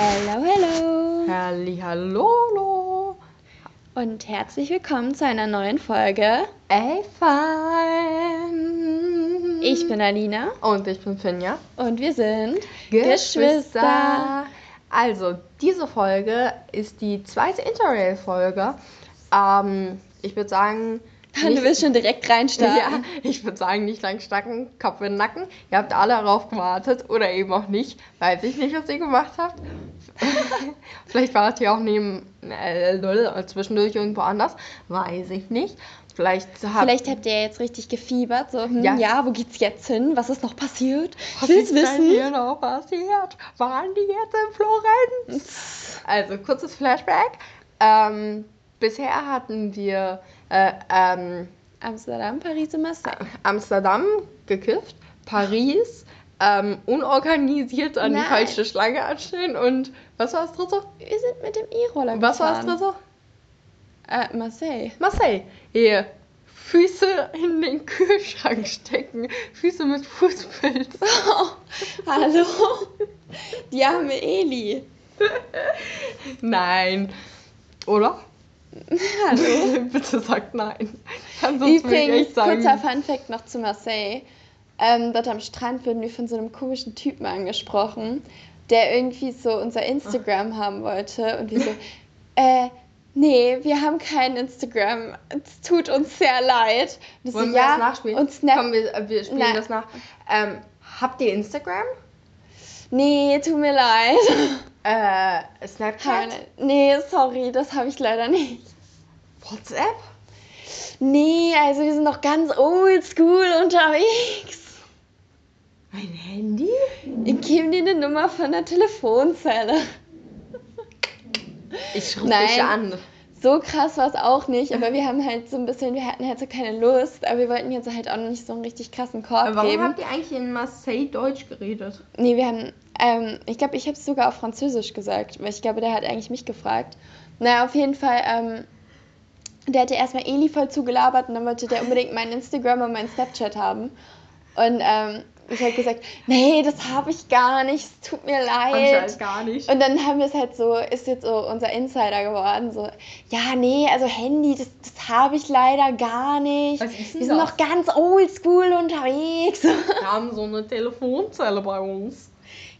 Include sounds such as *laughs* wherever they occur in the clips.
Hello, hello. Hallihallo. Und herzlich willkommen zu einer neuen Folge. Ey, fein. Ich bin Alina Und ich bin Finja. und wir sind Also, diese Folge ist die zweite Interrail-Folge. Ähm, ich würde sagen. *laughs* Du willst schon direkt reinstarten. Ja, ich würde sagen, nicht lang stacken, Kopf in den Nacken. Ihr habt alle darauf gewartet oder eben auch nicht. Weiß ich nicht, was ihr gemacht habt. *laughs* Vielleicht wart ihr auch neben äh, zwischendurch irgendwo anders. Weiß ich nicht. Vielleicht habt, Vielleicht habt ihr jetzt richtig gefiebert, so, hm, ja. Ja. wo geht's jetzt hin? Was ist noch passiert? Was ich will's ist denn wissen. hier noch passiert? Waren die jetzt in Florenz? Also, kurzes Flashback. Ähm, bisher hatten wir äh, ähm, Amsterdam, Paris und Marseille. Amsterdam gekifft, Paris ähm, unorganisiert an Nein. die falsche Schlange anstellen und was war das dritte? Wir sind mit dem E-Roller gefahren. Was war das dritte? Äh, Marseille. Marseille. Hier. Füße in den Kühlschrank stecken. Füße mit Fußpilz. *laughs* Hallo. Die arme Eli. Nein. Oder? *laughs* Hallo. *laughs* Bitte sagt nein. Ich Übrigens, kurzer Funfact noch zu Marseille. Ähm, dort am Strand wurden wir von so einem komischen Typen angesprochen, der irgendwie so unser Instagram haben wollte. Und wir so, *laughs* äh, nee, wir haben kein Instagram. Es tut uns sehr leid. Und ich so, Wollen wir ja, das nachspielen? Und Snap. Komm, wir, äh, wir spielen Nein. das nach. Ähm, habt ihr Instagram? Nee, tut mir leid. Äh, Snapchat? nee, sorry, das habe ich leider nicht. WhatsApp? Nee, also wir sind noch ganz oldschool unterwegs. Mein Handy? Ich gebe dir eine Nummer von der Telefonzelle. Ich rufe dich an. So krass war es auch nicht, aber wir haben halt so ein bisschen, wir hatten halt so keine Lust, aber wir wollten jetzt halt auch noch nicht so einen richtig krassen Korb Aber warum geben. habt ihr eigentlich in Marseille Deutsch geredet? Nee, wir haben, ähm, ich glaube, ich habe es sogar auf Französisch gesagt, weil ich glaube, der hat eigentlich mich gefragt. Naja, auf jeden Fall, ähm, der hatte erstmal Eli voll zugelabert und dann wollte der unbedingt mein Instagram und mein Snapchat haben. Und ähm, ich habe gesagt, nee, das habe ich gar nicht, es tut mir leid. halt gar nicht. Und dann haben wir es halt so, ist jetzt so unser Insider geworden, so, ja, nee, also Handy, das, das habe ich leider gar nicht. Was ist denn wir sind das? noch ganz oldschool unterwegs. Wir haben so eine Telefonzelle bei uns.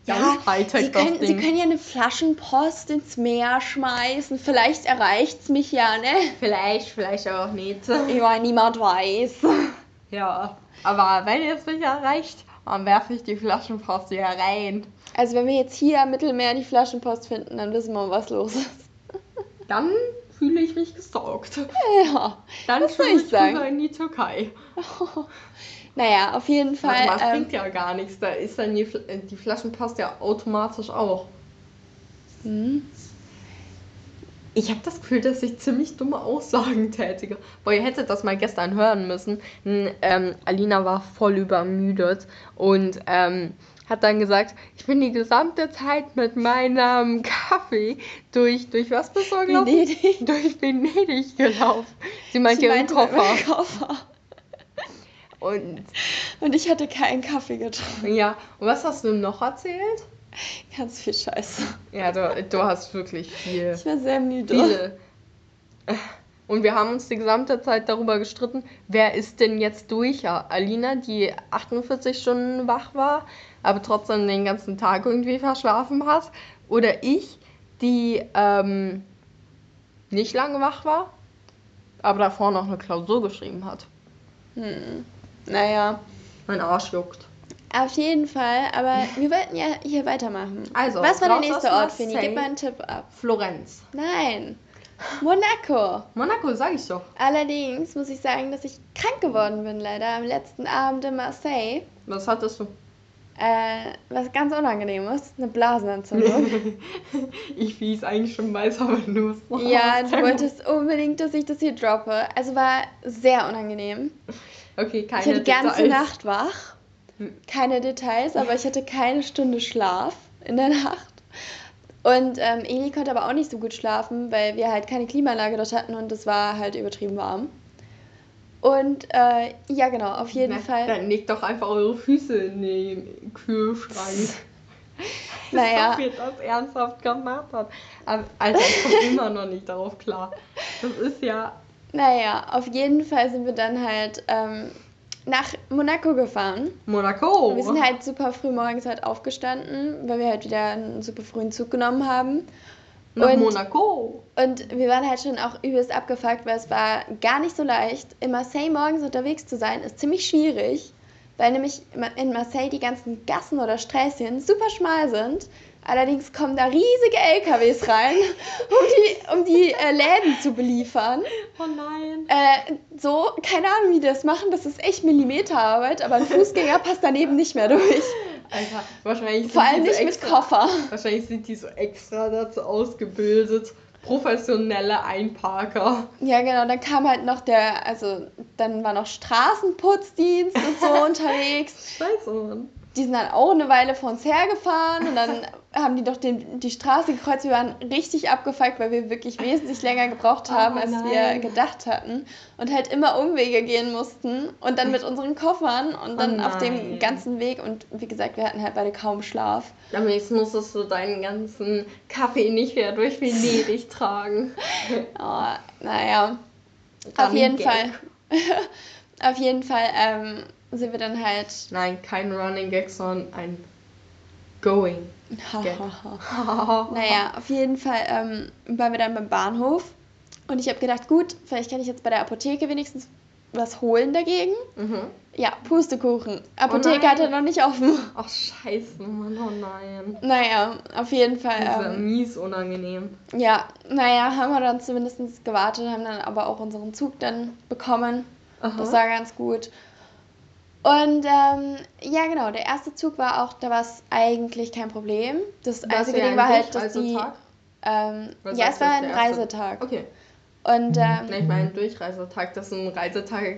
Ja, Sie können, Sie können ja eine Flaschenpost ins Meer schmeißen. Vielleicht erreicht's mich ja, ne? Vielleicht, vielleicht auch nicht. Ich meine, niemand weiß. Ja, aber wenn ihr es nicht erreicht, dann werfe ich die Flaschenpost hier rein. Also wenn wir jetzt hier am Mittelmeer die Flaschenpost finden, dann wissen wir, was los ist. Dann fühle ich mich gestalkt. Ja, Dann fühle ich sagen? rüber in die Türkei. *laughs* naja, auf jeden Warte Fall. mal, das ähm, bringt ja gar nichts. Da ist dann die, äh, die Flaschenpost ja automatisch auch. hm, Ich habe das Gefühl, dass ich ziemlich dumme Aussagen tätige. Boah, ihr hättet das mal gestern hören müssen. Hm, Ähm, Alina war voll übermüdet und ähm, hat dann gesagt, ich bin die gesamte Zeit mit meinem Kaffee durch, durch was bist du gelaufen? Venedig. Durch Venedig gelaufen. Sie meint ihren Koffer. Koffer. Und Und ich hatte keinen Kaffee getrunken. ja, und was hast du noch erzählt? *laughs* Ganz viel Scheiße. Ja, du, du hast wirklich viel. Ich war sehr müde. Viele. Und wir haben uns die gesamte Zeit darüber gestritten, wer ist denn jetzt durch? Ja, Alina, die 48 Stunden wach war, aber trotzdem den ganzen Tag irgendwie verschlafen hat. Oder ich, die ähm, nicht lange wach war, aber davor noch eine Klausur geschrieben hat. Hm. Naja, Mein Arsch juckt. Auf jeden Fall. Aber *laughs* wir wollten ja hier weitermachen. Also, Was war der nächste Ort, Fini? Gib mal einen Tipp ab. Florenz. Nein. Monaco. Monaco, sag ich doch. Allerdings muss ich sagen, dass ich krank geworden bin, leider, am letzten Abend in Marseille. Was hattest du? Äh, was ganz Unangenehmes, eine Blasenentzündung. *laughs* ich wie es eigentlich schon weiß, aber du es noch ja, du wolltest unbedingt, dass ich das hier droppe. Also war sehr unangenehm. Okay, keine Ich war die ganze. Nacht wach. Keine Details, aber ich hatte keine Stunde Schlaf in der Nacht. Und ähm, Eli konnte aber auch nicht so gut schlafen, weil wir halt keine Klimaanlage dort hatten und es war halt übertrieben warm. Und äh, ja, genau, auf jeden Na, Fall. Dann legt doch einfach eure Füße in den Kühlschrank. *laughs* Naja. Ob ihr das ernsthaft gemacht hat. Aber, Alter, ich komme immer noch nicht darauf klar. Das ist ja. Naja, auf jeden Fall sind wir dann halt ähm, nach Monaco gefahren. Monaco. Wir sind halt super früh morgens halt aufgestanden, weil wir halt wieder einen super frühen Zug genommen haben. Nach und- Monaco. Und wir waren halt schon auch übelst abgefuckt, weil es war gar nicht so leicht. In Marseille morgens unterwegs zu sein, ist ziemlich schwierig, weil nämlich in Marseille die ganzen Gassen oder Sträßchen super schmal sind. Allerdings kommen da riesige LKWs rein, um die, um die äh, Läden zu beliefern. Oh nein. Äh, so, keine Ahnung, wie die das machen. Das ist echt Millimeterarbeit, aber ein Fußgänger passt daneben nicht mehr durch. Alter, wahrscheinlich Vor allem die so nicht mit extra, Koffer. Wahrscheinlich sind die so extra dazu ausgebildet. Professionelle Einparker. Ja, genau, dann kam halt noch der, also dann war noch Straßenputzdienst und so *laughs* unterwegs. Scheiße, Mann. Die sind dann auch eine Weile vor uns hergefahren und dann *laughs* haben die doch den, die Straße gekreuzt. Wir waren richtig abgefuckt, weil wir wirklich wesentlich länger gebraucht haben, Oh als wir gedacht hatten. Und halt immer Umwege gehen mussten und dann mit unseren Koffern und dann Oh auf dem ganzen Weg. Und wie gesagt, wir hatten halt beide kaum Schlaf. Am nächsten musstest du deinen ganzen Kaffee nicht mehr durch Venedig *laughs* tragen. *laughs* Oh, naja. Auf jeden Gag. Fall. *laughs* auf jeden Fall ähm, sind wir dann halt. Nein, kein Running Gag, sondern ein Going. Naja, auf jeden Fall ähm, waren wir dann beim Bahnhof und ich habe gedacht, gut, vielleicht kann ich jetzt bei der Apotheke wenigstens was holen dagegen. Mhm. Ja, Pustekuchen. Apotheke nein. hatte noch nicht offen. Ach, scheiße, Mann, oh nein. Naja, auf jeden Fall. Das ist Ähm, mies unangenehm. ja, naja, haben wir dann zumindest gewartet, haben dann aber auch unseren Zug dann bekommen. Aha. Das war ganz gut. Und ähm, ja, genau, der erste Zug war auch, da war es eigentlich kein Problem. Das War es einzige Ding ein war halt, dass die. Durchreisetag? Ähm, ja, es war ein Reisetag. Okay. Und ähm, Ne, ich meine, Durchreisetag, dass ein Reisetag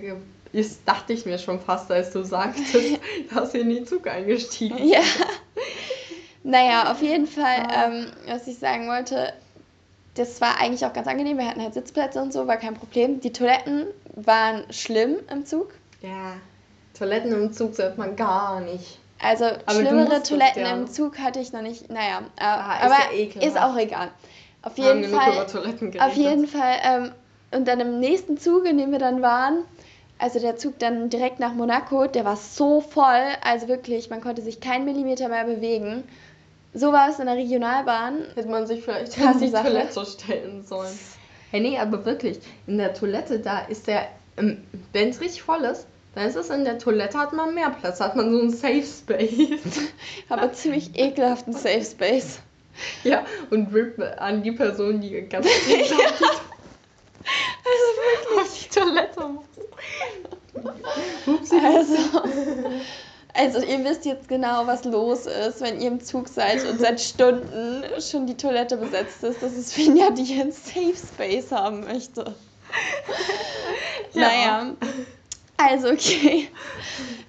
ist, dachte ich mir schon fast, als du sagtest, *laughs* dass ihr in den Zug eingestiegen seid. ja. naja, auf jeden Fall, Ah. ähm, was ich sagen wollte, das war eigentlich auch ganz angenehm. Wir hatten halt Sitzplätze und so, war kein Problem. Die Toiletten waren schlimm im Zug. Ja, Toiletten im Zug sollte man gar nicht. Also du schlimmere Toiletten ja. im Zug hatte ich noch nicht. Naja, äh, Ah, ist aber ja ekelhaft. ist auch egal. Auf jeden Fall. über Toiletten geredet. Auf jeden Fall. Ähm, und dann im nächsten Zug, in dem wir dann waren, also der Zug dann direkt nach Monaco, der war so voll, also wirklich, man konnte sich keinen Millimeter mehr bewegen. So war es in der Regionalbahn. Hätte man sich vielleicht an die Sache. Toilette stellen sollen. Hey, nee, aber wirklich, in der Toilette, da ist der, wenn es richtig voll ist, dann ist es in der Toilette, hat man mehr Platz, hat man so einen Safe Space. *laughs* Aber ziemlich ekelhaften Safe Space. ja, und RIP an die Person, die ganz dringend auf, die, auf die Toilette muss. Upsi. Also, also ihr wisst jetzt genau, was los ist, wenn ihr im Zug seid und seit Stunden schon die Toilette besetzt ist. Das ist Finja, die einen Safe Space haben möchte. Ja. Naja. Also okay.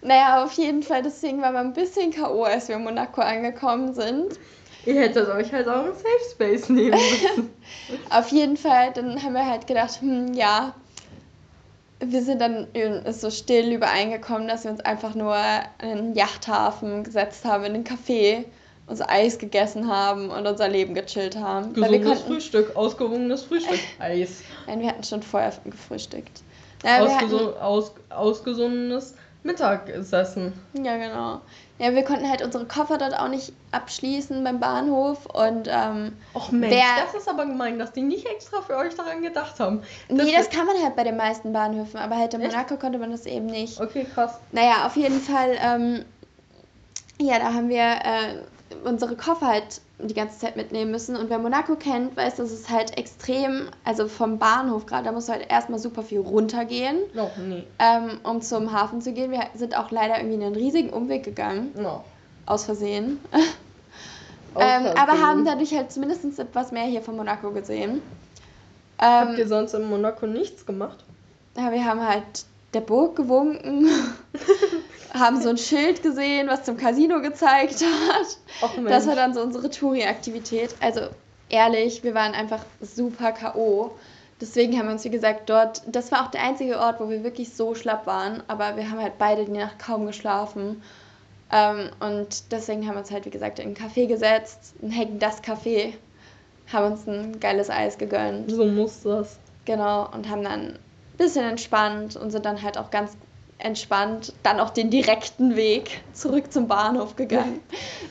Naja, auf jeden Fall, deswegen waren wir ein bisschen K.O., als wir in Monaco angekommen sind. Ihr hättet euch halt auch einen Safe Space nehmen müssen. *laughs* Auf jeden Fall, dann haben wir halt gedacht, hm, ja, wir sind dann in- so still übereingekommen, dass wir uns einfach nur an den Yachthafen gesetzt haben, in den Café, unser Eis gegessen haben und unser Leben gechillt haben. Gesundes konnten, Frühstück, ausgewogenes Frühstück, Eis. *laughs* nein, wir hatten schon vorher gefrühstückt. Ja, Ausgeso aus ausgesundenes Mittagessen. ja, genau. Ja, wir konnten halt unsere Koffer dort auch nicht abschließen beim Bahnhof und ähm, Och Mensch, Wer- das ist aber gemein, dass die nicht extra für euch daran gedacht haben. Das nee, das kann man halt bei den meisten Bahnhöfen, aber halt in? Monaco konnte man das eben nicht. Okay, krass. Naja, auf jeden Fall, ähm, ja, da haben wir äh, unsere Koffer halt die ganze Zeit mitnehmen müssen. Und wer Monaco kennt, weiß, dass es halt extrem, also vom Bahnhof gerade, da musst du halt erstmal super viel runtergehen, No, nee. ähm, um zum Hafen zu gehen. Wir sind auch leider irgendwie einen riesigen Umweg gegangen, No. aus Versehen. *laughs* Ähm, aber haben dadurch halt zumindest etwas mehr hier von Monaco gesehen. Habt ihr Ähm, sonst in Monaco nichts gemacht? ja, wir haben halt der Burg gewunken, *laughs* haben so ein Schild gesehen, was zum Casino gezeigt hat. Och. Das war dann so unsere Touri-Aktivität. Also ehrlich, wir waren einfach super K.O. Deswegen haben wir uns, wie gesagt, dort, das war auch der einzige Ort, wo wir wirklich so schlapp waren, aber wir haben halt beide die Nacht kaum geschlafen. Ähm, und deswegen haben wir uns halt, wie gesagt, in ein Café gesetzt, ein Hagen das Café, haben uns ein geiles Eis gegönnt. So muss das. Genau, und haben dann ein bisschen entspannt und sind dann halt auch ganz entspannt dann auch den direkten Weg zurück zum Bahnhof gegangen.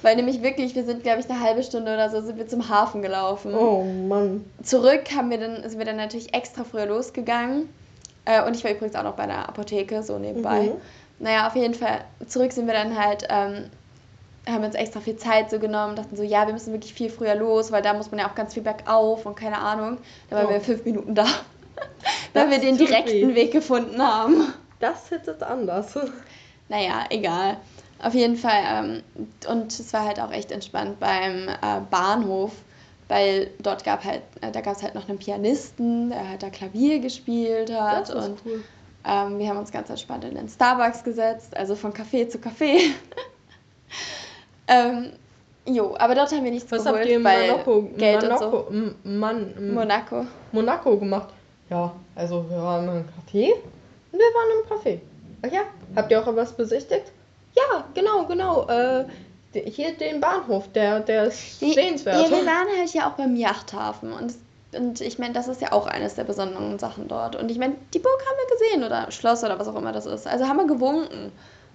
Weil nämlich wirklich, wir sind, glaube ich, eine halbe Stunde oder so, sind wir zum Hafen gelaufen. Oh Mann. Zurück haben wir dann, sind wir dann natürlich extra früher losgegangen. Äh, und ich war übrigens auch noch bei einer Apotheke, so nebenbei. Mhm. Naja, auf jeden Fall, zurück sind wir dann halt, ähm, haben uns extra viel Zeit so genommen, dachten so, ja, wir müssen wirklich viel früher los, weil da muss man ja auch ganz viel bergauf und keine Ahnung. Da waren Oh. wir fünf Minuten da. *laughs* weil Das wir den direkten. Weg gefunden haben. Das hättet anders. Naja, egal. Auf jeden Fall. Ähm, und es war halt auch echt entspannt beim äh, Bahnhof, weil dort gab halt, äh, da gab es halt noch einen Pianisten, der halt da Klavier gespielt hat. Das ist und cool. ähm, wir haben uns ganz entspannt in den Starbucks gesetzt, also von Café zu Café. *laughs* ähm, jo, aber dort haben wir nichts Was geholt, habt ihr in weil Monaco, Geld Monaco, und so. M- Monaco. Monaco gemacht? Ja, also wir waren im Café und wir waren im Café. Ach ja, habt ihr auch was besichtigt? Ja, genau, genau. Äh, hier den Bahnhof, der, der ist Die- sehenswert. Ja, wir waren halt ja auch beim Yachthafen und, und ich meine, das ist ja auch eines der besonderen Sachen dort. Und ich meine, die Burg haben wir gesehen oder Schloss oder was auch immer das ist. Also haben wir gewunken.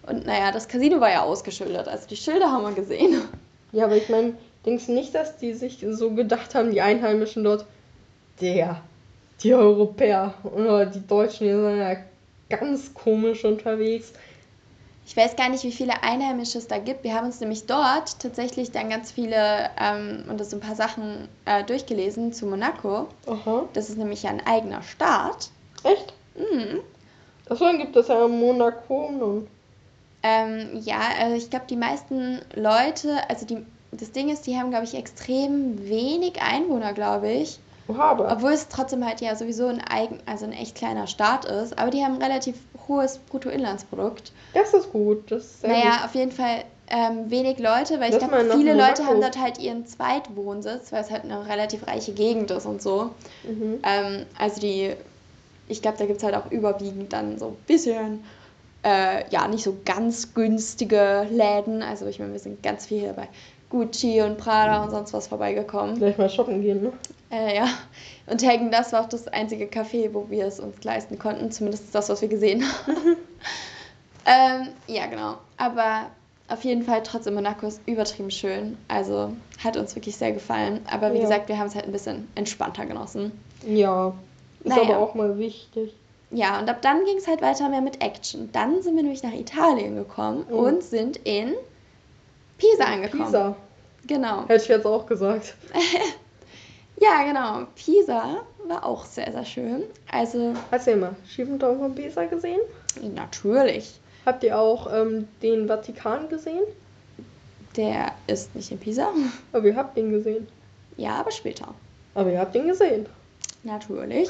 Und naja, das Casino war ja ausgeschildert, also die Schilder haben wir gesehen. Ja, aber ich meine, denkst du nicht, dass die sich so gedacht haben, die Einheimischen dort, der, die Europäer oder die Deutschen, die sind ja ganz komisch unterwegs. Ich weiß gar nicht, wie viele Einheimische es da gibt. Wir haben uns nämlich dort tatsächlich dann ganz viele ähm, und das so ein paar Sachen äh, durchgelesen zu Monaco. Aha. Das ist nämlich ja ein eigener Staat. Echt? Mhm. Achso, dann gibt es ja Monaco nun. Ähm, ja, also ich glaube, die meisten Leute, also die, das Ding ist, die haben, glaube ich, extrem wenig Einwohner, glaube ich. Oha, aber. Obwohl es trotzdem halt ja sowieso ein eigen, also ein echt kleiner Staat ist. Aber die haben ein relativ hohes Bruttoinlandsprodukt. Das ist gut. Das ist Naja, auf jeden Fall ähm, wenig Leute, weil ich glaube, viele Leute haben dort halt ihren Zweitwohnsitz, weil es halt eine relativ reiche Gegend ist und so. gut. Mhm. Ähm, also die, ich glaube, da gibt es halt auch überwiegend dann so ein bisschen, äh, ja, nicht so ganz günstige Läden. Also ich meine, wir sind ganz viel hier bei Gucci und Prada und sonst was vorbeigekommen. Gleich mal shoppen gehen, ne? Äh, ja, und Hagen, das war auch das einzige Café, wo wir es uns leisten konnten. Zumindest das, was wir gesehen haben. *laughs* ähm, ja, genau. Aber auf jeden Fall trotzdem Monaco ist übertrieben schön. Also hat uns wirklich sehr gefallen. Aber wie Ja. gesagt, wir haben es halt ein bisschen entspannter genossen. Ja. Ist Naja. aber auch mal wichtig. Ja, und ab dann ging es halt weiter mehr mit Action. Dann sind wir nämlich nach Italien gekommen Oh. und sind in Pisa angekommen. Pisa. Genau. Hätte ich jetzt auch gesagt. *laughs* Ja, genau. Pisa war auch sehr, sehr schön. Also, Erzähl mal, schiefen Turm von Pisa gesehen? natürlich. Habt ihr auch ähm, den Vatikan gesehen? Der ist nicht in Pisa. Aber ihr habt ihn gesehen. Ja, aber später. Aber ihr habt ihn gesehen. Natürlich.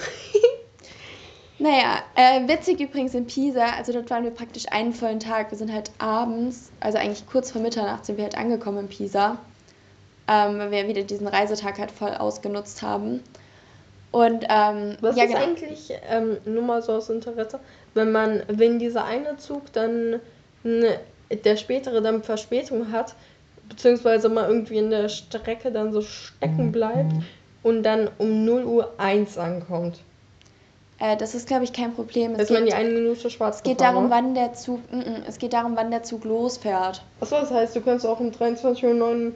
*laughs* naja, äh, witzig übrigens in Pisa, also dort waren wir praktisch einen vollen Tag. Wir sind halt abends, also eigentlich kurz vor Mitternacht sind wir halt angekommen in Pisa, ähm, weil wir wieder diesen Reisetag halt voll ausgenutzt haben. Und ähm, Was ja, ist genau. eigentlich, ähm, nur mal so aus Interesse, wenn man, wenn dieser eine Zug dann, ne, der spätere dann Verspätung hat, beziehungsweise mal irgendwie in der Strecke dann so stecken bleibt und dann um 0 Uhr 1 ankommt. Äh, das ist, glaube ich, kein Problem. Es Ist man die geht, eine Minute schwarz es geht darum, wann der Zug, mm, mm, es geht darum, wann der Zug losfährt. Achso, das heißt, du kannst auch um 23.59 Uhr.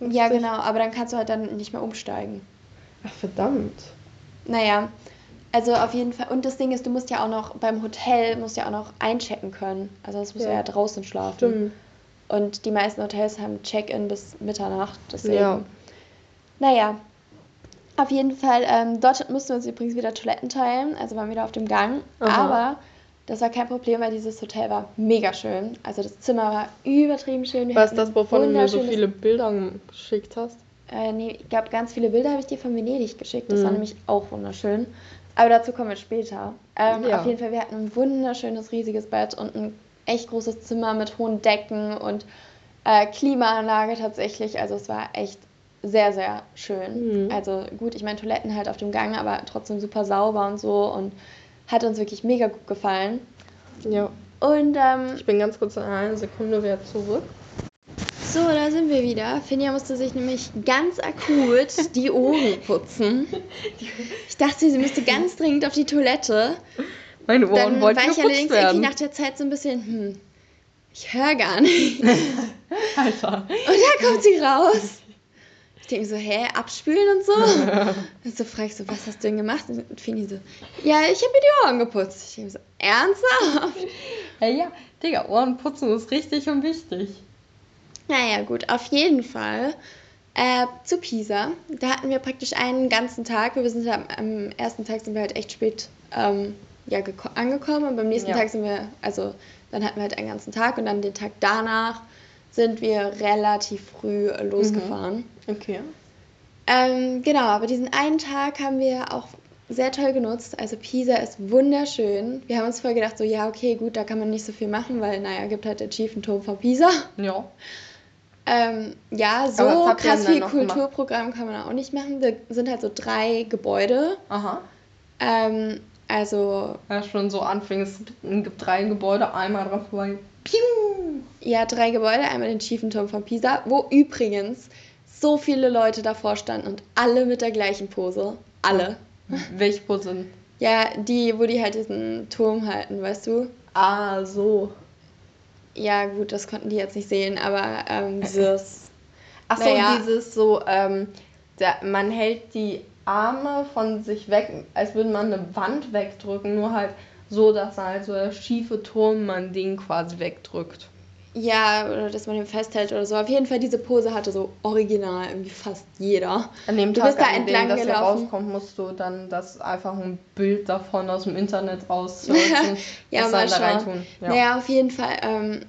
Ja, genau, aber dann kannst du halt dann nicht mehr umsteigen. Ach, verdammt. Naja, also auf jeden Fall. Und das Ding ist, du musst ja auch noch beim Hotel, musst ja auch noch einchecken können. Also das musst du Ja. ja draußen schlafen. Stimmt. Und die meisten Hotels haben Check-in bis Mitternacht. Deswegen. Ja. Naja, auf jeden Fall, ähm, dort mussten wir uns übrigens wieder Toiletten teilen. Also waren wieder auf dem Gang. Aha. Aber das war kein Problem, weil dieses Hotel war mega schön. Also das Zimmer war übertrieben schön. Wir Was hatten das, wovon du mir so viele Bilder geschickt hast? äh, nee, ich glaube, ganz viele Bilder habe ich dir von Venedig geschickt. Das war Mhm. nämlich auch wunderschön. Aber dazu kommen wir später. Ähm, Ja. Auf jeden Fall, wir hatten ein wunderschönes, riesiges Bett und ein echt großes Zimmer mit hohen Decken und äh, Klimaanlage tatsächlich. Also es war echt sehr, sehr schön. Mhm. Also gut, ich meine Toiletten halt auf dem Gang, aber trotzdem super sauber und so und hat uns wirklich mega gut gefallen. Ja. Und ähm, Ich bin ganz kurz in einer Sekunde wieder zurück. so, da sind wir wieder. Finja musste sich nämlich ganz akut die Ohren *laughs* putzen. Ich dachte, sie müsste ganz dringend auf die Toilette. Meine Ohren Dann wollten war ich allerdings werden. irgendwie nach der Zeit so ein bisschen, hm, ich höre gar nicht. *laughs* Alter. Und da kommt sie raus. Ich denke so, hä, abspülen und so. *laughs* Und so frage ich so, was hast du denn gemacht? Und Fini so, ja, ich habe mir die Ohren geputzt. Ich denke so, ernsthaft? Hey, ja, Digga, Ohrenputzen ist richtig und wichtig. Naja, gut, auf jeden Fall. Äh, zu Pisa. Da hatten wir praktisch einen ganzen Tag. Wir sind am, am ersten Tag sind wir halt echt spät ähm, ja, geko- angekommen und beim nächsten Ja. Tag sind wir, also dann hatten wir halt einen ganzen Tag und dann den Tag danach sind wir relativ früh äh, losgefahren. Okay. Ähm, genau, aber diesen einen Tag haben wir auch sehr toll genutzt. Also Pisa ist wunderschön. Wir haben uns voll gedacht, so ja, okay, gut, da kann man nicht so viel machen, weil, naja, gibt halt den schiefen Turm von Pisa. Ja. Ähm, ja, so krass viel noch gemacht? Kulturprogramm kann man auch nicht machen. Da sind halt so drei Gebäude. Aha. Ähm, also, Ja, schon so anfing, es gibt drei Gebäude, einmal dran vorbei. Piu! ja, drei Gebäude. Einmal den schiefen Turm von Pisa, wo übrigens so viele Leute davor standen und alle mit der gleichen Pose. Alle. Welche Pose? Ja, die, wo die halt diesen Turm halten, weißt du? Ah, so. Ja, gut, das konnten die jetzt nicht sehen, aber ähm, dieses. Achso, Naja. dieses so, ähm, der, man hält die Arme von sich weg, als würde man eine Wand wegdrücken, nur halt so, dass halt so der schiefe Turm man den quasi wegdrückt. Ja, oder dass man ihn festhält oder so. Auf jeden Fall, diese Pose hatte so original irgendwie fast jeder. An dem Du Tag, bist da an dem entlang das hier gelaufen. rauskommt, musst du dann das einfach ein Bild davon aus dem Internet raussearchen. *laughs* Ja, das mal schauen. Ja. Naja, auf jeden Fall, ähm,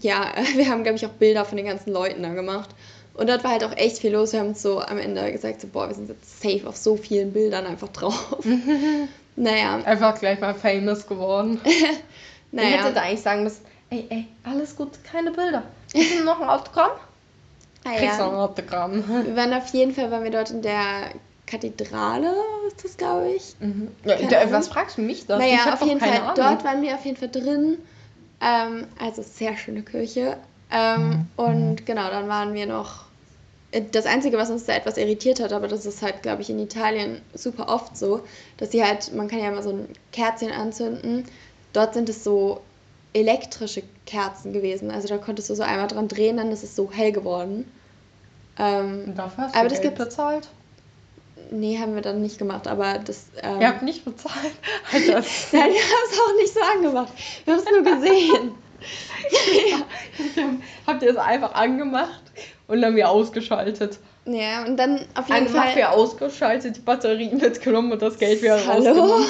ja, *laughs* wir haben, glaube ich, auch Bilder von den ganzen Leuten da gemacht. Und dort war halt auch echt viel los. Wir haben uns so am Ende gesagt, so, boah, wir sind jetzt safe auf so vielen Bildern einfach drauf. *laughs* naja, Einfach gleich mal famous geworden. Ich hätte da naja. eigentlich sagen müssen, ey, ey, alles gut, keine Bilder. Willst du noch ein Autogramm? Kriegst du noch ein. Autogramm. Wir waren auf jeden Fall, waren wir dort in der Kathedrale, ist das, glaube ich. Mhm. Ja, da- was fragst du mich das? Ich Naja, hab auf jeden Fall, Ahnung. dort waren wir auf jeden Fall drin. Ähm, also sehr schöne Kirche. Ähm, und genau, dann waren wir noch. äh, Das Einzige, was uns da etwas irritiert hat, aber das ist halt, glaube ich, in Italien super oft so, dass sie halt, man kann ja mal so ein Kerzchen anzünden. Dort sind es so elektrische Kerzen gewesen. Also da konntest du so einmal dran drehen, dann ist es so hell geworden. Ähm, Und Dafür hast Aber du das Geld gibt's- bezahlt? nee, haben wir dann nicht gemacht, aber das. Ähm, Ihr habt nicht bezahlt? *laughs* Das- *laughs* Nein, wir haben es auch nicht so angemacht. Wir haben es nur gesehen. *laughs* habt ihr es einfach angemacht und dann wieder ausgeschaltet? Ja, und dann auf jeden Angemacht, Fall. wieder ausgeschaltet, die Batterien mitgenommen und das Geld wieder Hallo? rausgenommen.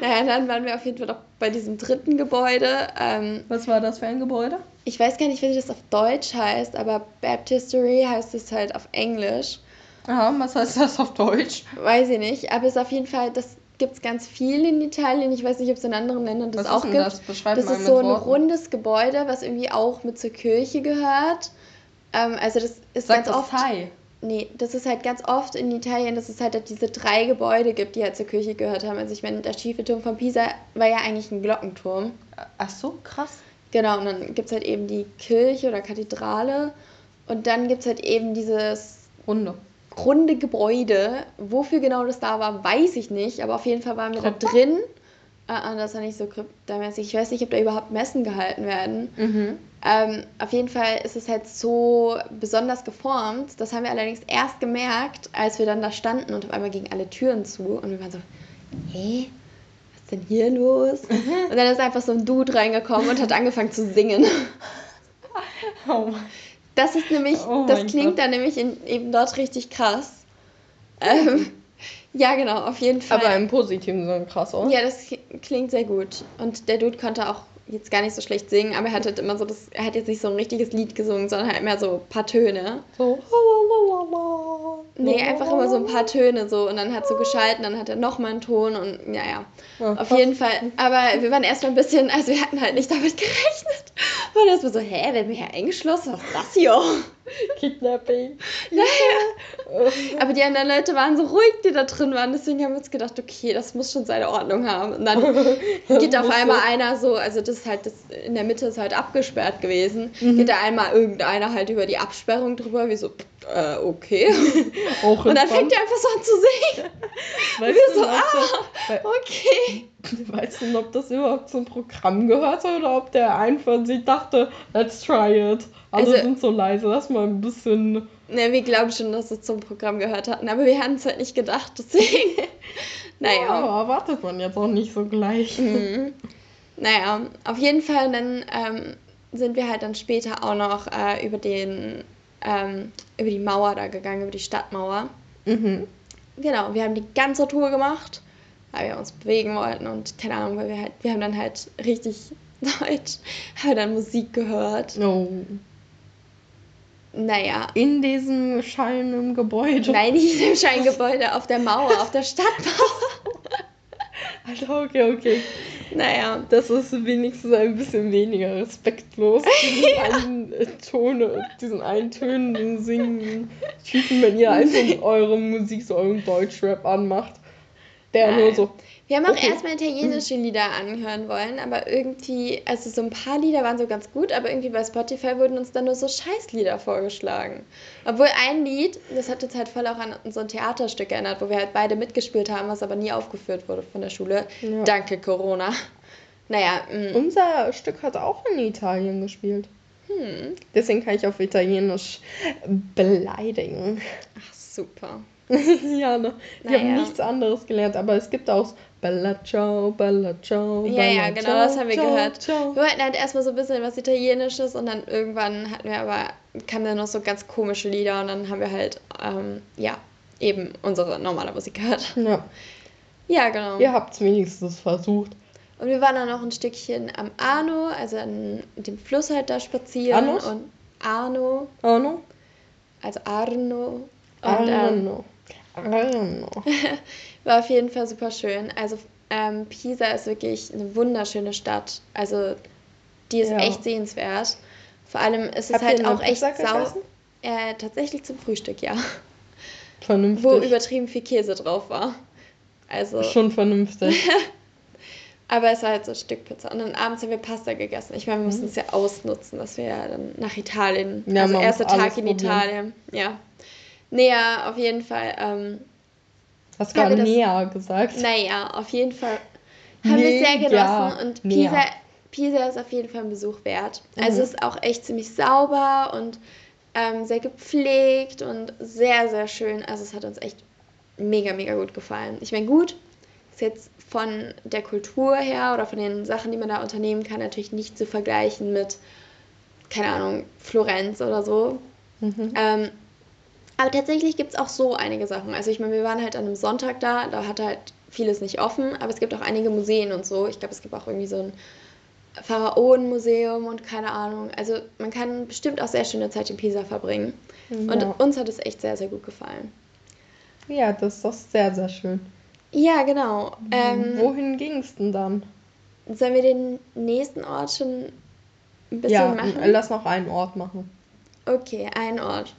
Naja, dann waren wir auf jeden Fall noch bei diesem dritten Gebäude. Ähm, Was war das für ein Gebäude? ich weiß gar nicht, wie das auf Deutsch heißt, aber Baptistery heißt es halt auf Englisch. Aha, was heißt das auf Deutsch? Weiß ich nicht, aber es ist auf jeden Fall, das gibt es ganz viel in Italien. Ich weiß nicht, ob es in anderen Ländern das was auch gibt. das? Beschreib Das ist so ein Worten. rundes Gebäude, was irgendwie auch mit zur Kirche gehört. Ähm, also das ist Sag ganz das oft. Thai. Nee, das ist halt ganz oft in Italien, dass es halt diese drei Gebäude gibt, die halt zur Kirche gehört haben. Also ich meine, der schiefe Turm von Pisa war ja eigentlich ein Glockenturm. Ach so, krass. Genau, und dann gibt es halt eben die Kirche oder Kathedrale. Und dann gibt es halt eben dieses Runde. runde Gebäude. Wofür genau das da war, weiß ich nicht. Aber auf jeden Fall waren wir da Krypta? drin. Ah, ah, das war nicht so kryptamäßig. Ich weiß nicht, ob da überhaupt Messen gehalten werden. Mhm. Ähm, auf jeden Fall ist es halt so besonders geformt. Das haben wir allerdings erst gemerkt, als wir dann da standen und auf einmal gingen alle Türen zu und wir waren so, hä? Was ist denn hier los? Und dann ist einfach so ein Dude reingekommen und hat angefangen zu singen. *laughs* Oh. Das ist nämlich, Oh das klingt Gott. dann nämlich in, eben dort richtig krass. Ähm, ja, genau, auf jeden Fall. Aber im positiven Sinne krass, oder? Ja, das klingt sehr gut. Und der Dude konnte auch jetzt gar nicht so schlecht singen, aber er hat halt immer so das, er hat jetzt nicht so ein richtiges Lied gesungen, sondern halt immer so ein paar Töne. So. Nee, einfach immer so ein paar Töne so und dann hat so geschalten, dann hat er nochmal einen Ton und ja, ja. Auf jeden Fall. Aber wir waren erstmal ein bisschen, also wir hatten halt nicht damit gerechnet. Und erstmal so, hä, werden wir hier eingeschlossen? Was ist das hier? *laughs* Kidnapping. Naja. Aber die anderen Leute waren so ruhig, die da drin waren. Deswegen haben wir uns gedacht, okay, das muss schon seine Ordnung haben. Und dann *laughs* geht auf einmal einer so, also das ist halt, das, in der Mitte ist halt abgesperrt gewesen. Mhm. Geht da einmal irgendeiner halt über die Absperrung drüber, wie so, äh, okay. *laughs* Auch und dann fängt er einfach so an zu singen. Weißt wir so, ah, okay. *laughs* Weißt du, ob das überhaupt zum Programm gehörte oder ob der einfach sich dachte, let's try it. Alle also, sind so leise, lass mal ein bisschen. Ne, wir glauben schon, dass es zum Programm gehört hatten, aber wir hatten es halt nicht gedacht, deswegen. *laughs* naja. Ja, aber erwartet man jetzt auch nicht so gleich. Mhm. Naja, auf jeden Fall, dann ähm, sind wir halt dann später auch noch äh, über den ähm, über die Mauer da gegangen, über die Stadtmauer. Mhm. Genau, wir haben die ganze Tour gemacht, weil wir uns bewegen wollten und keine Ahnung, weil wir halt, wir haben dann halt richtig *laughs* Deutsch, haben dann Musik gehört. Oh. Naja. In diesem schallenden Gebäude. Nein, nicht in dem schallenden Gebäude, auf der Mauer, auf der Stadtmauer. *laughs* Also, okay, okay. Naja. Das ist wenigstens ein bisschen weniger respektlos. *laughs* Diesen einen Ton, diesen eintönenden, singenden Typen, wenn ihr einfach eure Musik, so euren Deutschrap anmacht. Der Nein. nur so. Wir haben auch okay. erstmal italienische Lieder anhören wollen, aber irgendwie, also so ein paar Lieder waren so ganz gut, aber irgendwie bei Spotify wurden uns dann nur so Scheißlieder vorgeschlagen. Obwohl ein Lied, das hat uns halt voll auch an so ein Theaterstück erinnert, wo wir halt beide mitgespielt haben, was aber nie aufgeführt wurde von der Schule. Ja. Danke, Corona. Naja. Mh. Mm. Unser Stück hat auch in Italien gespielt. Hm. Deswegen kann ich auf Italienisch beleidigen. Ach, super. *laughs* ja, ne? Wir naja. haben nichts anderes gelernt, aber es gibt auch Bella ciao, Bella ciao. Ja, Bella, ja, genau, ciao, das haben wir ciao, gehört. Ciao. Wir wollten halt erstmal so ein bisschen was Italienisches und dann irgendwann hatten wir aber, kamen dann noch so ganz komische Lieder und dann haben wir halt, ähm, ja, eben unsere normale Musik gehört. Ja. Ja, genau. Ihr habt es wenigstens versucht. Und wir waren dann noch ein Stückchen am Arno, also an dem Fluss halt da spazieren. Arnos? Und Arno. Arno? Also Arno. Und, Arno. Ähm, Arno. *laughs* War auf jeden Fall super schön. Also ähm, Pisa ist wirklich eine wunderschöne Stadt. Also die ist ja. echt sehenswert. Vor allem ist es Habt halt auch echt sau. Äh, tatsächlich zum Frühstück, ja. Vernünftig. Wo übertrieben viel Käse drauf war. Also. Schon vernünftig. *laughs* Aber es war halt so ein Stück Pizza. Und dann abends haben wir Pasta gegessen. Ich meine, wir mussten mhm. es ja ausnutzen, dass wir ja dann nach Italien. Ja, also erster Tag in probieren. Italien. Ja. Näher auf jeden Fall. Ähm, Hast gerade näher gesagt. Naja, auf jeden Fall haben wir es sehr genossen. Ja, und Pisa, Pisa ist auf jeden Fall ein Besuch wert. Also mhm. Es ist auch echt ziemlich sauber und ähm, sehr gepflegt und sehr, sehr schön. Also es hat uns echt mega, mega gut gefallen. Ich meine, gut, ist jetzt von der Kultur her oder von den Sachen, die man da unternehmen kann, natürlich nicht zu vergleichen mit, keine Ahnung, Florenz oder so. Mhm. Ähm, aber tatsächlich gibt es auch so einige Sachen. Also ich meine, wir waren halt an einem Sonntag da, da hat halt vieles nicht offen, aber es gibt auch einige Museen und so. Ich glaube, es gibt auch irgendwie so ein Pharaonenmuseum und keine Ahnung. Also man kann bestimmt auch sehr schöne Zeit in Pisa verbringen. Ja. Und uns hat es echt sehr, sehr gut gefallen. Ja, das ist doch sehr, sehr schön. Ja, genau. Ähm, Wohin ging es denn dann? Sollen wir den nächsten Ort schon ein bisschen ja, machen? Lass noch einen Ort machen. Okay, einen Ort.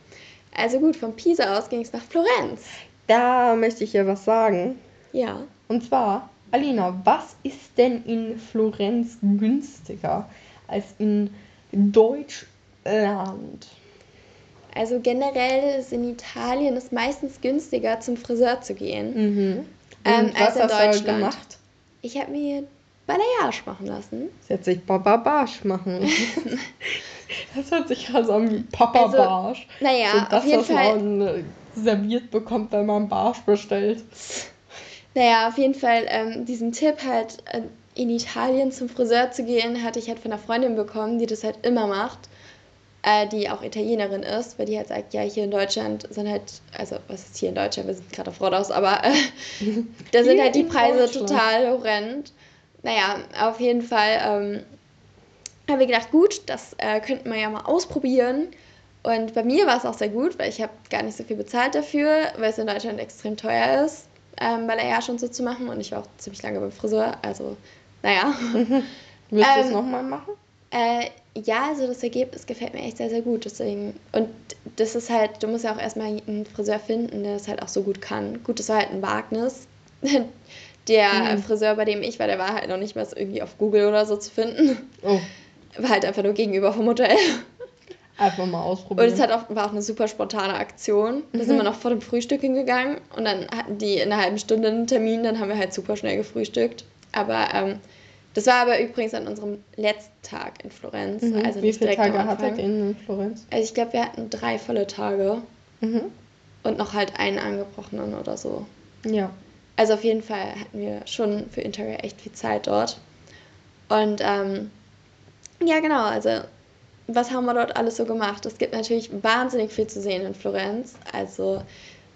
Also gut, von Pisa aus ging es nach Florenz. Da möchte ich ja was sagen. Ja. Und zwar, Alina, was ist denn in Florenz günstiger als in Deutschland? Also generell ist in Italien es meistens günstiger, zum Friseur zu gehen. Mhm. Ähm, was als in hast Deutschland. du gemacht? Ich habe mir Balayage machen lassen. Sie hat sich Bababash machen *laughs* Das hört sich also an wie Papa also, Barsch. Naja, so das, auf jeden was Fall. man serviert bekommt, wenn man Barsch bestellt. Naja, auf jeden Fall ähm, diesen Tipp halt äh, in Italien zum Friseur zu gehen, hatte ich halt von einer Freundin bekommen, die das halt immer macht, äh, die auch Italienerin ist, weil die halt sagt, ja, hier in Deutschland sind halt, also was ist hier in Deutschland, wir sind gerade auf Rodos, aber äh, *laughs* da sind halt die Preise total horrend. Naja, auf jeden Fall ähm, haben wir gedacht, gut, das äh, könnten wir ja mal ausprobieren. Und bei mir war es auch sehr gut, weil ich habe gar nicht so viel bezahlt dafür, weil es in Deutschland extrem teuer ist, ähm, Balayage und so zu machen. Und ich war auch ziemlich lange beim Friseur, also naja. *laughs* Willst du es ähm, nochmal machen? Äh, ja, also das Ergebnis gefällt mir echt sehr, sehr gut. Deswegen, und das ist halt, du musst ja auch erstmal einen Friseur finden, der das halt auch so gut kann. Gut, das war halt ein Wagnis. *laughs* Der Mhm. Friseur, bei dem ich war, der war halt noch nicht mal so irgendwie auf Google oder so zu finden. Oh, War halt einfach nur gegenüber vom Hotel. einfach mal Und ausprobieren. es hat auch, war auch eine super spontane Aktion. Da Mhm. sind wir noch vor dem Frühstück hingegangen und dann hatten die in einer halben Stunde einen Termin, dann haben wir halt super schnell gefrühstückt. Aber ähm, das war aber übrigens an unserem letzten Tag in Florenz. mhm. Also Wie viele Tage hattet ihr in Florenz? Also ich glaube, wir hatten drei volle Tage Mhm. und noch halt einen angebrochenen oder so. Ja. Also auf jeden Fall hatten wir schon für Interrail echt viel Zeit dort. Und ähm, ja, genau, also was haben wir dort alles so gemacht? Es gibt natürlich wahnsinnig viel zu sehen in Florenz. Also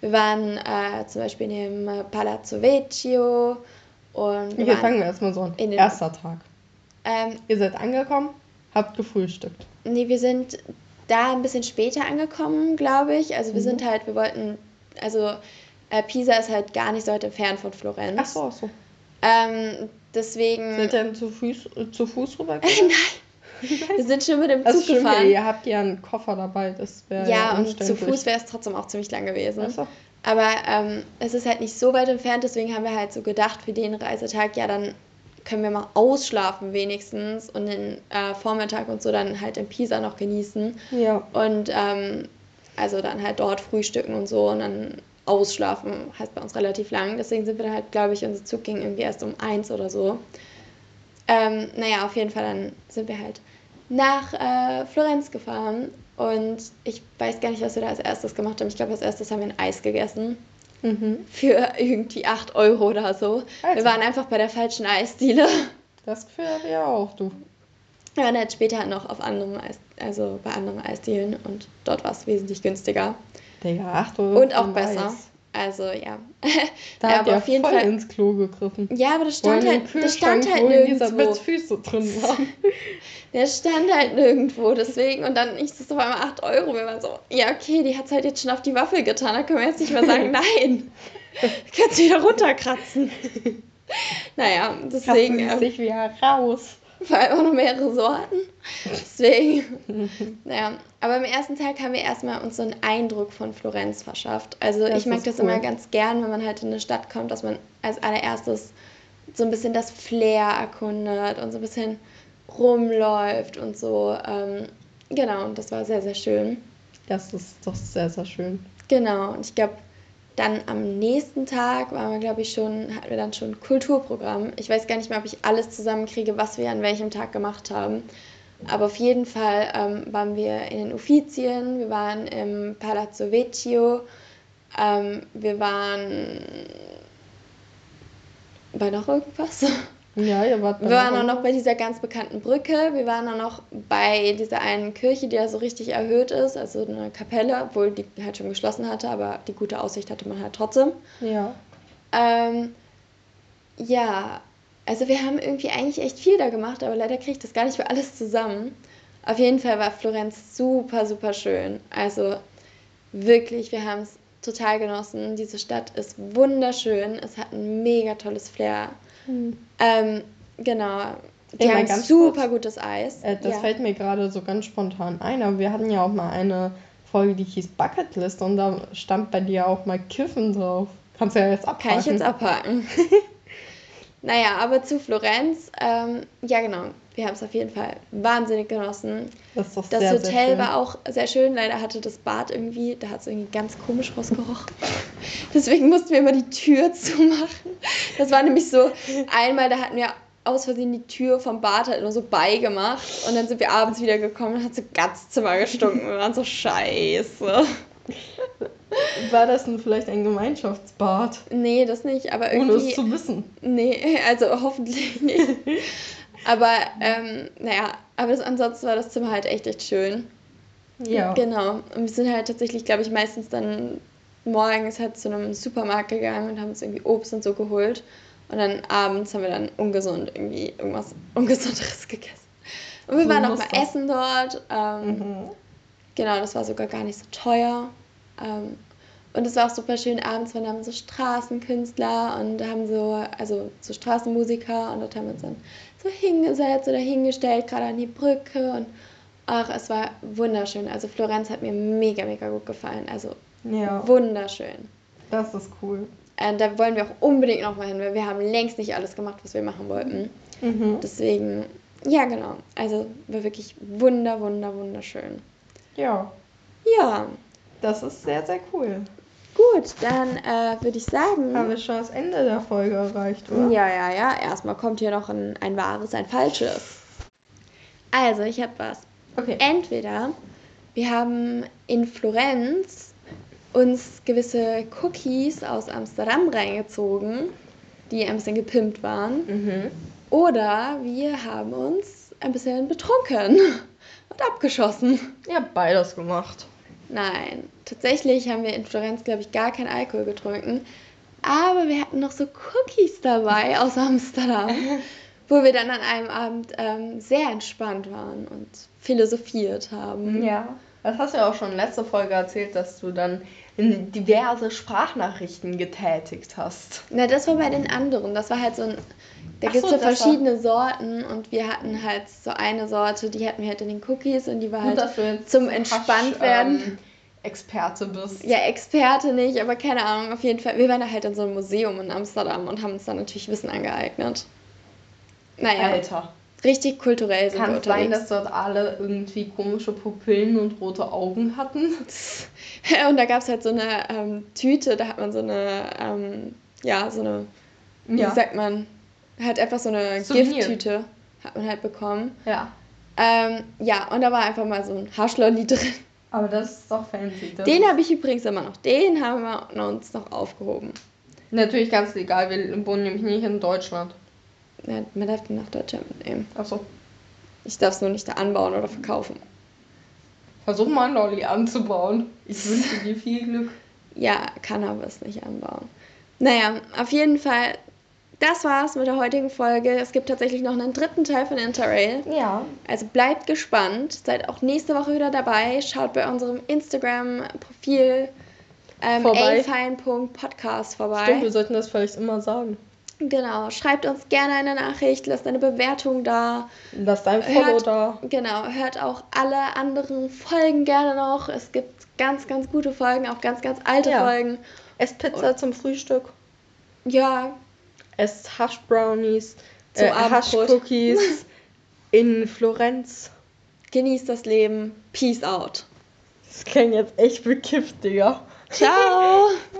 wir waren äh, zum Beispiel in dem äh, Palazzo Vecchio und wir waren, fangen wir erstmal so an. in den- Erster Tag. ähm, Ihr seid angekommen, habt gefrühstückt. nee, wir sind da ein bisschen später angekommen, glaube ich. Also wir Mhm. sind halt, wir wollten, also äh, Pisa ist halt gar nicht so weit entfernt von Florenz. Ach so, ach so. Ähm, deswegen. Ihr denn zu Fuß, äh, zu Fuß rüber? *laughs* Wir sind schon mit dem Zug stimmt ja, gefahren. ihr habt ja einen Koffer dabei, das wäre Ja, und umständlich. zu Fuß wäre es trotzdem auch ziemlich lang gewesen. Ach so. Aber ähm, es ist halt nicht so weit entfernt, deswegen haben wir halt so gedacht, für den Reisetag, ja, dann können wir mal ausschlafen wenigstens und den äh, Vormittag und so dann halt in Pisa noch genießen. Ja. Und ähm, also dann halt dort frühstücken und so und dann ausschlafen heißt bei uns relativ lang. Deswegen sind wir dann halt, glaube ich, unser Zug ging irgendwie erst um eins oder so. Ähm, naja, auf jeden Fall dann sind wir halt nach äh, Florenz gefahren und ich weiß gar nicht, was wir da als erstes gemacht haben. Ich glaube, als erstes haben wir ein Eis gegessen Mhm. für irgendwie 8 Euro oder so. Alter. Wir waren einfach bei der falschen Eisdiele. Das Gefühl habe ich auch, du. Wir waren halt später noch auf anderem Eis, also bei anderen Eisdielen und dort war es wesentlich günstiger. Digga, 8 Euro. Und auch besser. Eis. Also ja. *laughs* Da ja, ihr auf jeden voll Fall. ins Klo gegriffen. Ja, aber das stand halt, das stand halt nirgendwo. Füße drin waren. *laughs* Der stand halt nirgendwo, deswegen. Und dann ich das auf einmal 8 Euro. Wir waren so, ja, okay, die hat es halt jetzt schon auf die Waffel getan. Da können wir jetzt nicht mehr sagen, *laughs* nein. Kannst du wieder runterkratzen. naja, deswegen. Ähm, sich wieder raus. Vor allem auch noch mehrere Sorten. Deswegen. *laughs* naja, aber am ersten Tag haben wir erstmal uns so einen Eindruck von Florenz verschafft. Also Das ich mag das cool. immer ganz gern, wenn man halt in eine Stadt kommt, dass man als allererstes so ein bisschen das Flair erkundet und so ein bisschen rumläuft und so. Ähm, genau, und das war sehr, sehr schön. Das ist doch sehr, sehr schön. Genau, und ich glaube, dann am nächsten Tag waren wir, glaube ich, schon, hatten wir dann schon Kulturprogramm. Ich weiß gar nicht mehr, ob ich alles zusammenkriege, was wir an welchem Tag gemacht haben. Aber auf jeden Fall ähm, waren wir in den Uffizien, wir waren im Palazzo Vecchio, ähm, wir waren bei noch irgendwas. Ja, ihr wart Wir waren auch noch bei dieser ganz bekannten Brücke. Wir waren auch noch bei dieser einen Kirche, die ja so richtig erhöht ist, also eine Kapelle, obwohl die halt schon geschlossen hatte, aber die gute Aussicht hatte man halt trotzdem. Ja. Ähm, ja, also wir haben irgendwie eigentlich echt viel da gemacht, aber leider kriege ich das gar nicht für alles zusammen. Auf jeden Fall war Florenz super, super schön. Also wirklich, wir haben es total genossen. Diese Stadt ist wunderschön. Es hat ein mega tolles Flair. Hm. Ähm, genau. Die Ey, haben super kurz. gutes Eis. Äh, das ja. fällt mir gerade so ganz spontan ein, aber wir hatten ja auch mal eine Folge, die hieß Bucketlist und da stand bei dir auch mal Kiffen drauf. Kannst du ja jetzt abhaken. Kann ich jetzt abhaken. *laughs* naja, aber zu Florenz, ähm, ja genau, wir haben es auf jeden Fall wahnsinnig genossen. Das Das sehr, Hotel sehr war auch sehr schön. Leider hatte das Bad irgendwie, da hat es irgendwie ganz komisch rausgerochen. *laughs* Deswegen mussten wir immer die Tür *laughs* zumachen. Das war nämlich so, einmal, da hatten wir aus Versehen die Tür vom Bad halt nur so beigemacht und dann sind wir abends wieder gekommen und hat so ganz Zimmer gestunken. Wir waren so scheiße. *laughs* War das denn vielleicht ein Gemeinschaftsbad? Nee, das nicht, aber Ohne es irgendwie. zu wissen. Nee, also hoffentlich nicht. Aber, ähm, naja, aber das, ansonsten war das Zimmer halt echt, echt schön. Ja. Genau. Und wir sind halt tatsächlich, glaube ich, meistens dann morgens halt zu einem Supermarkt gegangen und haben uns irgendwie Obst und so geholt. Und dann abends haben wir dann ungesund irgendwie irgendwas Ungesunderes *laughs* gegessen. Und wir So waren auch mal essen dort. Ähm, Mhm. Genau, das war sogar gar nicht so teuer. Ähm, und es war auch super schön abends, weil da haben so Straßenkünstler und haben so, also so Straßenmusiker und dort haben wir uns dann so hingesetzt oder hingestellt, gerade an die Brücke und Ach, es war wunderschön. Also Florenz hat mir mega, mega gut gefallen. Also Ja, wunderschön. das ist cool. Äh, da wollen wir auch unbedingt nochmal hin, weil wir haben längst nicht alles gemacht, was wir machen wollten. Mhm. Deswegen, ja genau. Also war wirklich wunder, wunder, wunderschön. Ja, Ja, das ist sehr, sehr cool. Gut, dann äh, würde ich sagen. Haben wir schon das Ende der Folge erreicht, oder? Ja, ja, ja. Erstmal kommt hier noch ein, ein wahres, ein falsches. Also, ich habe was. Okay. Entweder wir haben in Florenz uns gewisse Cookies aus Amsterdam reingezogen, die ein bisschen gepimpt waren. Mhm. Oder wir haben uns ein bisschen betrunken *laughs* und abgeschossen. Ihr habt beides gemacht. Nein, tatsächlich haben wir in Florenz, glaube ich, gar keinen Alkohol getrunken. Aber wir hatten noch so Cookies dabei aus Amsterdam, *laughs* wo wir dann an einem Abend ähm, sehr entspannt waren und philosophiert haben. Ja. Das hast du ja auch schon letzte Folge erzählt, dass du dann in diverse Sprachnachrichten getätigt hast. Na, das war bei den anderen. Das war halt so ein. Da gibt es so, so das war- verschiedene Sorten und wir hatten halt so eine Sorte, die hatten wir halt in den Cookies und die war halt zum entspannt werden. ähm, Experte bist. Ja, Experte nicht, aber keine Ahnung, auf jeden Fall. Wir waren da halt in so einem Museum in Amsterdam und haben uns da natürlich Wissen angeeignet. Naja, Alter. richtig kulturell sind Kann wir es sein, unterwegs. dass dort alle irgendwie komische Pupillen und rote Augen hatten? *laughs* Und da gab es halt so eine ähm, Tüte, da hat man so eine, ähm, ja, so eine, wie sagt man, halt einfach so eine Souvenir. Gifttüte hat man halt bekommen. Ja. Ähm, ja, und da war einfach mal so ein Haschlolli *laughs* drin. Aber das ist doch fancy. Das Den habe ich übrigens immer noch. Den haben wir uns noch aufgehoben. natürlich ganz legal. Wir wohnen nämlich nicht in Deutschland. Ja, man darf den nach Deutschland mitnehmen. Achso. Ich darf es nur nicht da anbauen oder verkaufen. Versuch mal einen Lolli anzubauen. Ich wünsche dir viel Glück. Ja, kann aber es nicht anbauen. Naja, auf jeden Fall, das war's mit der heutigen Folge. Es gibt tatsächlich noch einen dritten Teil von Interrail. Ja. Also bleibt gespannt. Seid auch nächste Woche wieder dabei. Schaut bei unserem Instagram-Profil ähm, Vorbei. afein.podcast vorbei. Stimmt, wir sollten das vielleicht immer sagen. Genau. Schreibt uns gerne eine Nachricht, lasst eine Bewertung da. Lass dein Follow Hört- da. Genau, hört auch alle anderen Folgen gerne noch. Es gibt ganz, ganz gute Folgen, auch ganz, ganz alte Ja. Folgen. Esst Pizza zum Frühstück. Ja, Esst Hash Brownies. Äh, Hash. Cookies. *laughs* in Florenz. genießt das Leben. Peace out. Das klingt jetzt echt bekifft, Digga. Ciao. *laughs*